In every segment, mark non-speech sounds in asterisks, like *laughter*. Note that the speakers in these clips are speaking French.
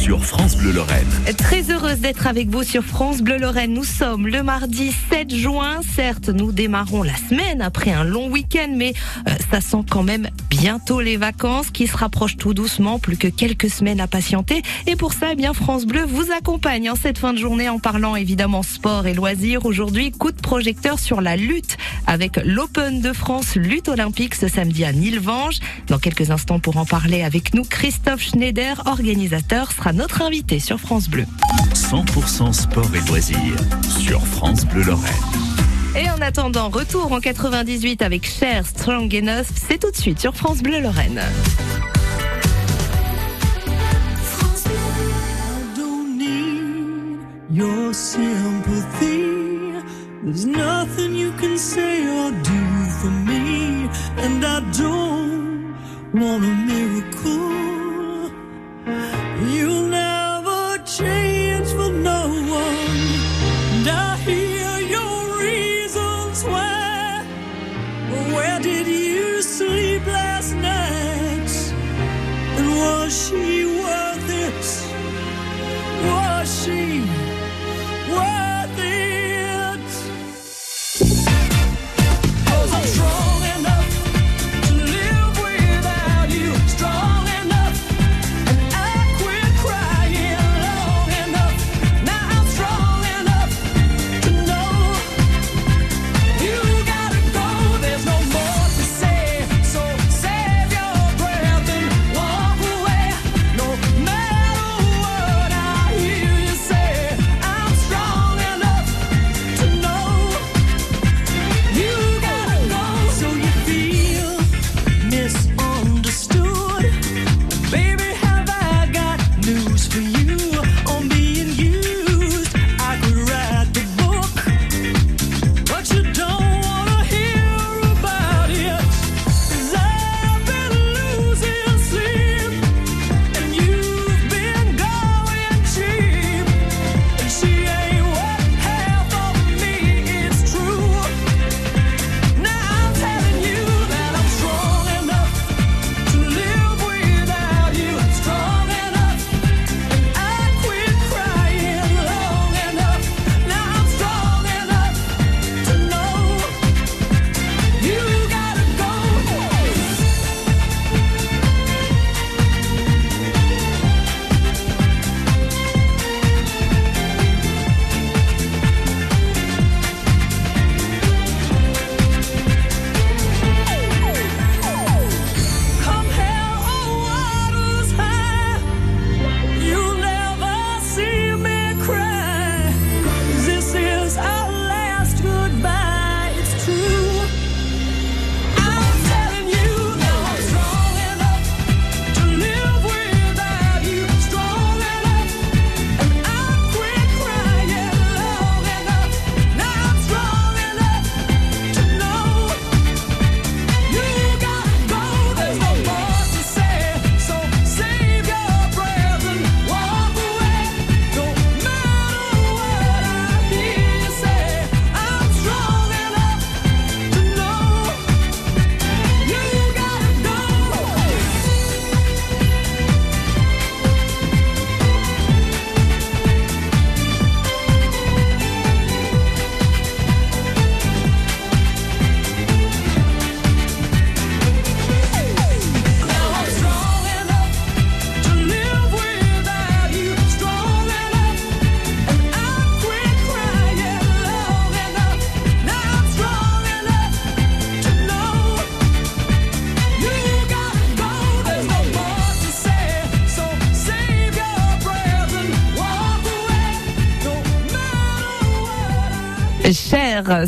sur France Bleu Lorraine. Très heureuse d'être avec vous sur France Bleu Lorraine. Nous sommes le mardi 7 juin. Certes, nous démarrons la semaine après un long week-end, mais euh, ça sent quand même bientôt les vacances qui se rapprochent tout doucement. Plus que quelques semaines à patienter. Et pour ça, eh bien France Bleu vous accompagne en cette fin de journée en parlant évidemment sport et loisirs. Aujourd'hui, coup de projecteur sur la lutte avec l'Open de France lutte olympique ce samedi à Nilvange. Dans quelques instants, pour en parler avec nous, Christophe Schneider, organisateur, sera notre invité sur France Bleu. 100% sport et loisirs sur France Bleu Lorraine. Et en attendant, retour en 98 avec Cher Strong Enough, c'est tout de suite sur France Bleu Lorraine. your sympathy. There's nothing you can say or do for me, and I don't want a miracle.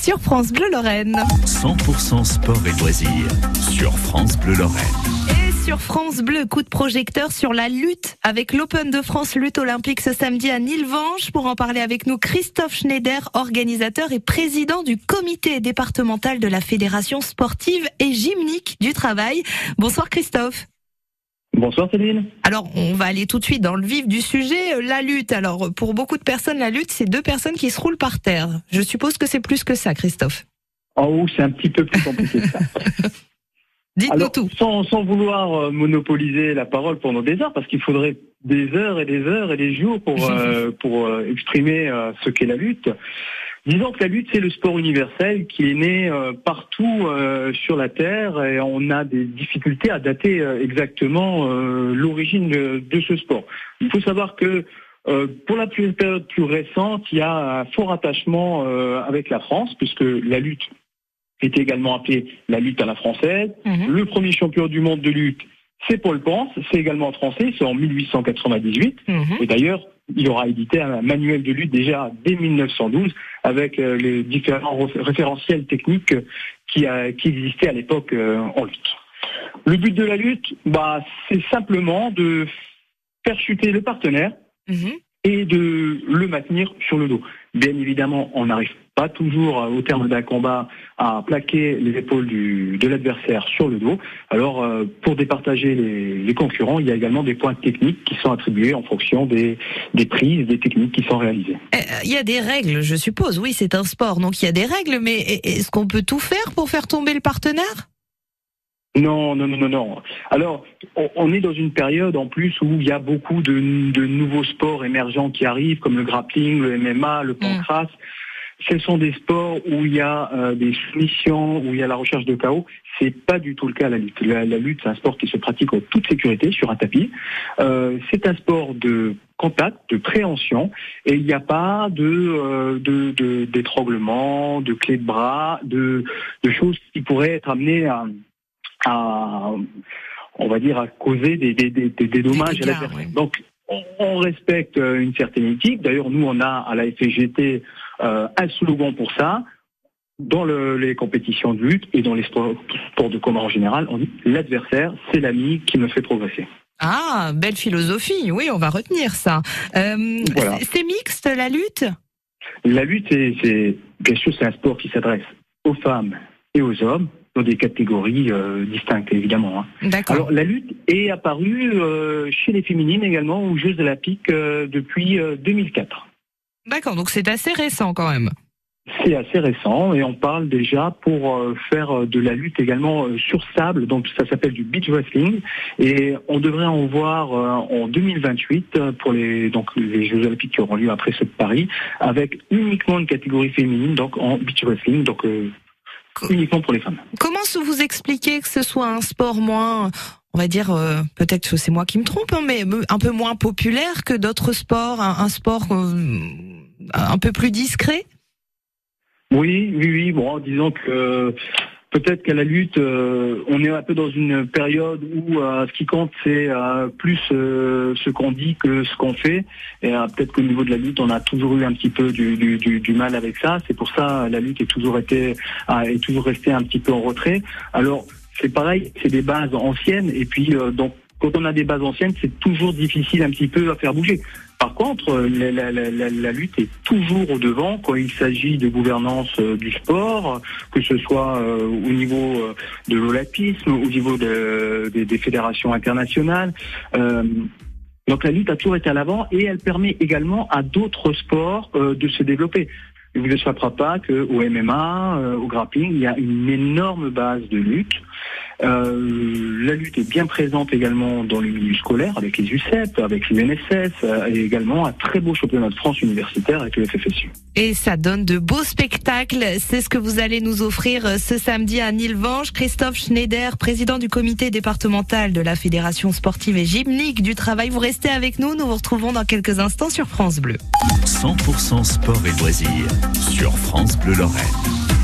Sur France Bleu Lorraine. 100% sport et loisirs sur France Bleu Lorraine. Et sur France Bleu, coup de projecteur sur la lutte avec l'Open de France lutte olympique ce samedi à Nilvange. Pour en parler avec nous, Christophe Schneider, organisateur et président du comité départemental de la Fédération sportive et gymnique du travail. Bonsoir Christophe. Bonsoir Céline. Alors, on va aller tout de suite dans le vif du sujet, euh, la lutte. Alors, pour beaucoup de personnes, la lutte, c'est deux personnes qui se roulent par terre. Je suppose que c'est plus que ça, Christophe. En haut, c'est un petit peu plus compliqué que ça. *laughs* Dites-nous tout. sans, sans vouloir euh, monopoliser la parole pendant des heures, parce qu'il faudrait des heures et des heures et des jours pour, *laughs* euh, pour euh, exprimer euh, ce qu'est la lutte. Disons que la lutte, c'est le sport universel qui est né euh, partout euh, sur la Terre et on a des difficultés à dater euh, exactement l'origine de, de ce sport. Il faut savoir que pour la plus- période plus récente, il y a un fort attachement avec la France, puisque la lutte était également appelée la lutte à la française. Mhm. Le premier champion du monde de lutte, c'est Paul Pense, c'est également français, c'est en 1898. Mhm. Et d'ailleurs, il aura édité un manuel de lutte déjà dès 1912 avec euh, les différents référentiels techniques qui, a- qui existaient à l'époque euh, en lutte. Le but de la lutte, bah, c'est simplement de faire chuter le partenaire Mhm. et de le maintenir sur le dos. Bien évidemment, on n'arrive pas toujours euh, au terme d'un combat à plaquer les épaules du, de l'adversaire sur le dos. Alors, euh, pour départager les, les concurrents, il y a également des points techniques qui sont attribués en fonction des, des prises, des techniques qui sont réalisées. Euh, Il y a des règles, je suppose. Oui, c'est un sport, donc il y a des règles, mais est-ce qu'on peut tout faire pour faire tomber le partenaire? Non, non, non, non, non. Alors, on, est dans une période en plus où il y a beaucoup de, de nouveaux sports émergents qui arrivent, comme le grappling, le MMA, le pancras. Ce sont des sports où il y a euh, des soumissions, où il y a la recherche de chaos. C'est pas du tout le cas la lutte. La, la lutte, c'est un sport qui se pratique en toute sécurité sur un tapis. Euh, c'est un sport de contact, de préhension, et il n'y a pas de euh, de- de- d'étranglement, de, clés de bras, de, de choses qui pourraient être amenées à à, on va dire, à causer des, des, des, des- des dommages dégâts, à l'adversaire. ouais. Donc, on, on respecte euh, une certaine éthique. D'ailleurs, nous, on a à la FGT euh, un slogan pour ça. Dans le- les compétitions de lutte et dans les sports, sports de combat en général, on dit l'adversaire, c'est l'ami qui me fait progresser. Ah, belle philosophie. Oui, on va retenir ça. Euh, Voilà. c'est- mixte la lutte? La lutte, c'est- bien sûr, c'est un sport qui s'adresse aux femmes et aux hommes dans des catégories euh, distinctes, évidemment. hein. D'accord. Alors la lutte est apparue euh, chez les féminines également aux Jeux olympiques euh, depuis euh, 2004. D'accord, donc c'est assez récent quand même. C'est assez récent et on parle déjà pour faire de la lutte également sur sable, donc ça s'appelle du beach wrestling et on devrait en voir en 2028 euh, pour les donc les Jeux olympiques qui auront lieu après ceux de Paris avec uniquement une catégorie féminine donc en beach wrestling donc euh, uniquement pour les femmes. Comment se vous expliquez que ce soit un sport moins, on va dire, euh, peut-être que c'est moi qui me trompe, hein, mais un peu moins populaire que d'autres sports, un, un sport euh, un peu plus discret? Oui, oui, oui. Bon, disons que peut-être qu'à la lutte, euh, on est un peu dans une période où euh, ce qui compte, c'est euh, plus euh, ce qu'on dit que ce qu'on fait. Et euh, peut-être qu'au niveau de la lutte, on a toujours eu un petit peu du, du, du, du mal avec ça. C'est pour ça la lutte est toujours été a- est toujours restée un petit peu en retrait. Alors c'est pareil, c'est des bases anciennes. Et puis euh, donc quand on a des bases anciennes, c'est toujours difficile un petit peu à faire bouger. Par contre, euh, la, lutte est toujours au devant quand il s'agit de gouvernance euh, du sport, que ce soit euh, au niveau euh, de l'olympisme, au niveau de- des- fédérations internationales. Euh, donc la lutte a toujours été à l'avant et elle permet également à d'autres sports euh, de se développer. Il ne vous échappera pas qu'au MMA, euh, au grappling, il y a une énorme base de lutte. Euh, la lutte est bien présente également dans le milieu scolaire avec les UCEP, avec l'UNSS euh, et également un très beau championnat de France universitaire avec le FFSU. Et ça donne de beaux spectacles. C'est ce que vous allez nous offrir euh, ce samedi à Nilvange. Christophe Schneider, président du comité départemental de la Fédération sportive et gymnique du travail. Vous restez avec nous. Nous vous retrouvons dans quelques instants sur France Bleu. 100% sport et loisirs sur France Bleu Lorraine.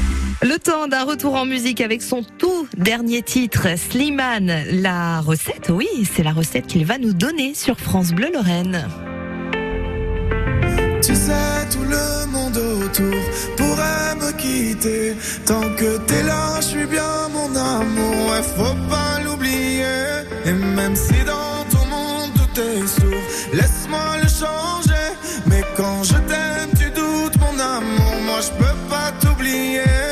Le temps d'un retour en musique avec son tout dernier titre, Slimane. La recette, oui, c'est la recette qu'il va nous donner sur France Bleu Lorraine. Tu sais, tout le monde autour pourrait me quitter. Tant que t'es là, je suis bien mon amour. Ouais, faut pas l'oublier. Et même si dans ton monde tout est sourd, laisse-moi le changer. Mais quand je t'aime, tu doutes mon amour. Moi, je peux pas t'oublier.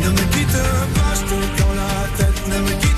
Ne me quitte pas, je te dans la tête. Ne me quitte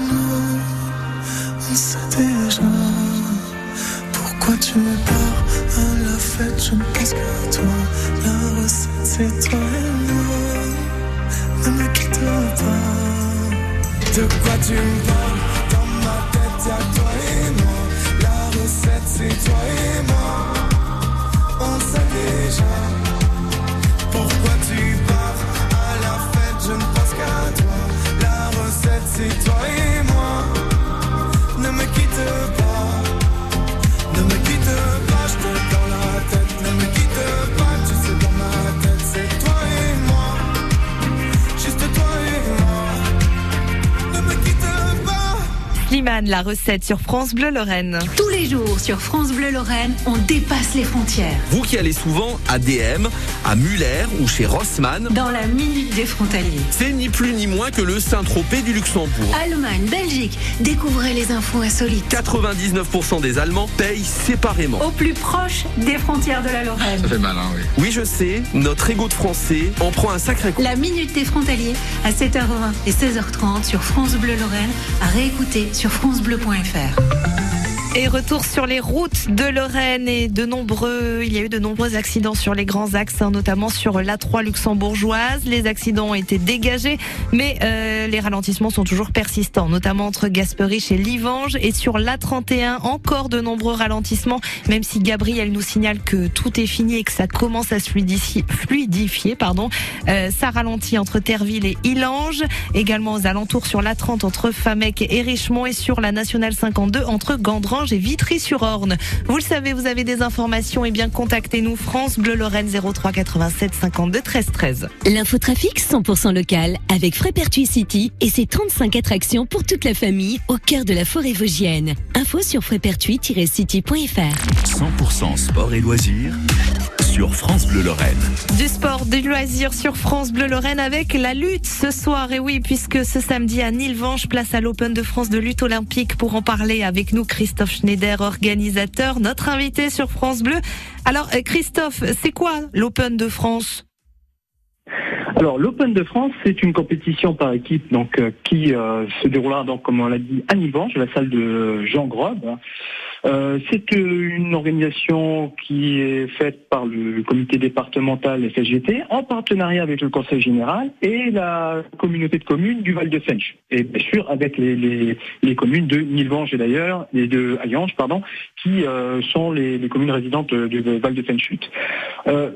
Je ne pense qu'à toi. La recette, c'est toi et moi. Ne me quitte pas. De quoi tu me parles? La recette sur France Bleu Lorraine. Tous les jours sur France Bleu Lorraine, on dépasse les frontières. Vous qui allez souvent à DM, à Muller ou chez Rossmann, Dans la minute des frontaliers. c'est ni plus ni moins que le Saint-Tropez du Luxembourg. Allemagne, Belgique, découvrez les infos insolites. 99% des Allemands payent séparément. Au plus proche des frontières de la Lorraine. Oui, je sais, notre ego de français en prend un sacré coup. La minute des frontaliers à 7h20 et 16h30 sur France Bleu Lorraine, à réécouter sur francebleu.fr. Et retour sur les routes de Lorraine et de nombreux, il y a eu de nombreux accidents sur les grands axes, hein, notamment sur l'A3 luxembourgeoise. Les accidents ont été dégagés, mais euh, les ralentissements sont toujours persistants, notamment entre Gasperich et Livange et sur l'A31 encore de nombreux ralentissements, même si Gabriel nous signale que tout est fini et que ça commence à se fluidifier, pardon. Euh, ça ralentit entre Terville et Illange, également aux alentours sur l'A30 entre Famec et Richemont et sur la nationale 52 entre Et Vitry-sur-Orne. Vous le savez, vous avez des informations, et bien contactez-nous France Bleu Lorraine 03 87 52 13 13. L'infotrafic 100% local avec Frépertuis City et ses 35 attractions pour toute la famille au cœur de la forêt vosgienne. Info sur frépertuis-city.fr. 100% sport et loisirs sur France Bleu Lorraine. Du sport, du loisir sur France Bleu Lorraine avec la lutte ce soir. Et oui, puisque ce samedi à Nilvange, place à l'Open de France de lutte olympique pour en parler avec nous, Christophe Schneider, organisateur, notre invité sur France Bleu. Alors, euh, Christophe, c'est quoi l'Open de France? Alors l'Open de France, c'est une compétition par équipe donc euh, qui euh, se déroulera donc comme on l'a dit à Nivange, la salle de Jean Grobe. Euh, c'est une organisation qui est faite par le comité départemental FSGT en partenariat avec le Conseil général et la communauté de communes du Val de Senche. Et bien sûr avec les, les, communes de Nilvange et d'ailleurs, et de Alliange, pardon, qui euh, sont les, communes résidentes du Val de Senche. Euh,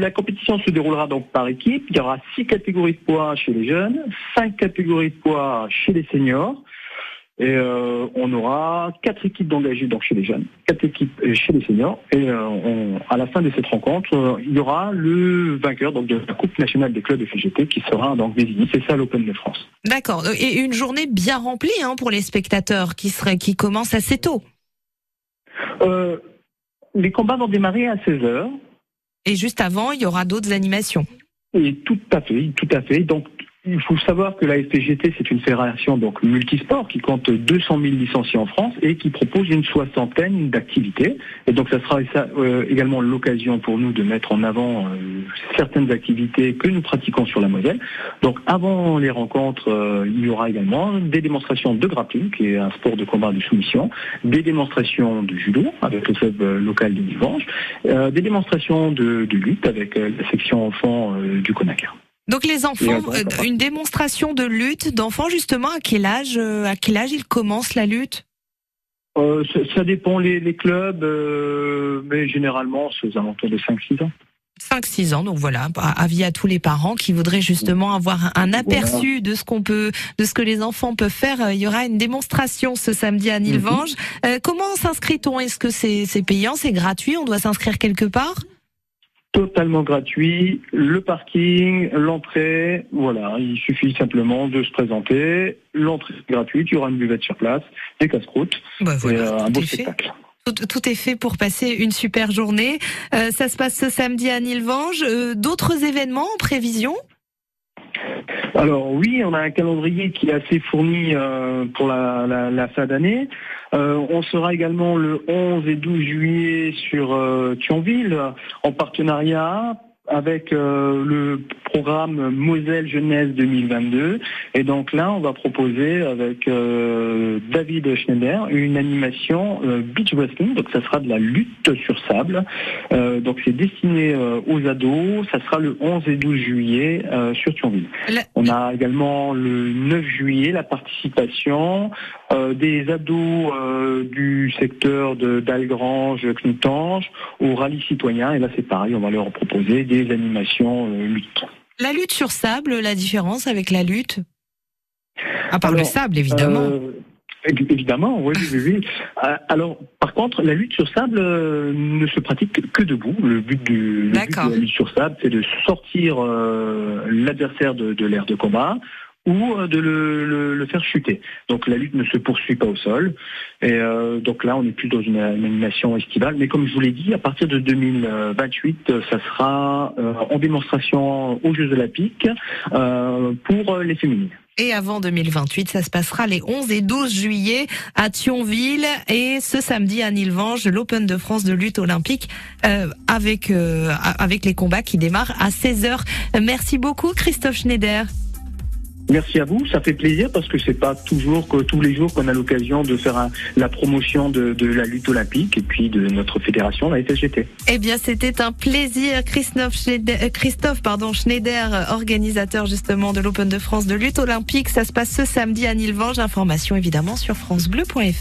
la compétition se déroulera donc par équipe. Il y aura six catégories de poids chez les jeunes, cinq catégories de poids chez les seniors. Et euh, on aura quatre équipes d'engagés donc chez les jeunes, quatre équipes chez les seniors. Et euh, on- à la fin de cette rencontre, euh, il y aura le vainqueur donc de la Coupe nationale des clubs de FGT qui sera donc désigné. C'est ça l'Open de France. D'accord. Et une journée bien remplie hein, pour les spectateurs qui, serait, qui commence assez tôt. Les combats vont démarrer à 16h. Et juste avant, il y aura d'autres animations. Et tout à fait, tout à fait. Donc, il faut savoir que la FPGT, c'est une fédération donc multisport qui compte 200 000 licenciés en France et qui propose une soixantaine d'activités. Et donc, ça sera euh, également l'occasion pour nous de mettre en avant euh, certaines activités que nous pratiquons sur la Moselle. Donc, avant les rencontres, euh, il y aura également des démonstrations de grappling, qui est un sport de combat de soumission, des démonstrations de judo avec le club local de Livange, euh, des démonstrations de, de lutte avec la section enfants du Conacar. Donc les enfants, après, euh, une démonstration de lutte d'enfants justement. À quel âge, euh, à quel âge ils commencent la lutte? Euh, ça, ça dépend les, les clubs, euh, mais généralement c'est aux alentours de 5-6 ans. 5-6 ans, donc voilà, à- avis à tous les parents qui voudraient justement avoir un aperçu de ce qu'on peut, de ce que les enfants peuvent faire. Il y aura une démonstration ce samedi à Nilvange. Euh, comment s'inscrit-on Est-ce que c'est c'est payant, c'est gratuit? On doit s'inscrire quelque part? Totalement gratuit, le parking, l'entrée, voilà, il suffit simplement de se présenter, l'entrée est gratuite, il y aura une buvette sur place, des casse-croûtes, Bah voilà, euh, un beau spectacle. Tout, tout est fait pour passer une super journée. Euh, ça se passe ce samedi à Nilvange. Euh, D'autres événements en prévision? Alors oui, on a un calendrier qui est assez fourni euh, pour la, la, la fin d'année. Euh, on sera également le 11 et 12 juillet sur euh, Thionville en partenariat avec euh, le programme Moselle Jeunesse 2022. Et donc là, on va proposer avec euh, David Schneider une animation euh, beach wrestling. Donc ça sera de la lutte sur sable. Euh, donc c'est destiné aux ados. Ça sera le 11 et 12 juillet euh, sur Thionville. La- On a également le 9 juillet la participation euh, des ados euh, du secteur de d'Algrange, Knutange au rallye citoyen. Et là, c'est pareil, on va leur proposer des animations euh, lutte. La lutte sur sable, la différence avec la lutte? À part le sable, évidemment. Euh, évi- évidemment, oui, oui, oui. Euh, *laughs* Alors, par contre, la lutte sur sable euh, ne se pratique que- debout. Le but, du, le but D'accord. de la lutte sur sable, c'est de sortir euh, l'adversaire de, de l'aire de combat ou euh, de le, le- le faire chuter. Donc la lutte ne se poursuit pas au sol. Et euh, donc là, on n'est plus dans une, animation estivale. Mais comme je vous l'ai dit, à partir de 2028, euh, ça sera euh, en démonstration aux Jeux Olympiques euh, pour euh, les féminines. Et avant 2028, ça se passera les 11 et 12 juillet à Thionville et ce samedi à Nilvange, l'Open de France de lutte olympique euh, avec euh, avec les combats qui démarrent à 16h. Merci beaucoup Christophe Schneider. Merci à vous, ça fait plaisir parce que c'est pas toujours que tous les jours qu'on a l'occasion de faire la promotion de, la lutte olympique et puis de notre fédération, la FSGT. Eh bien, c'était un plaisir. Christophe Schneider, euh, pardon, Schneider, euh, organisateur justement de l'Open de France de lutte olympique. Ça se passe ce samedi à Nilvange. Information évidemment sur francebleu.fr.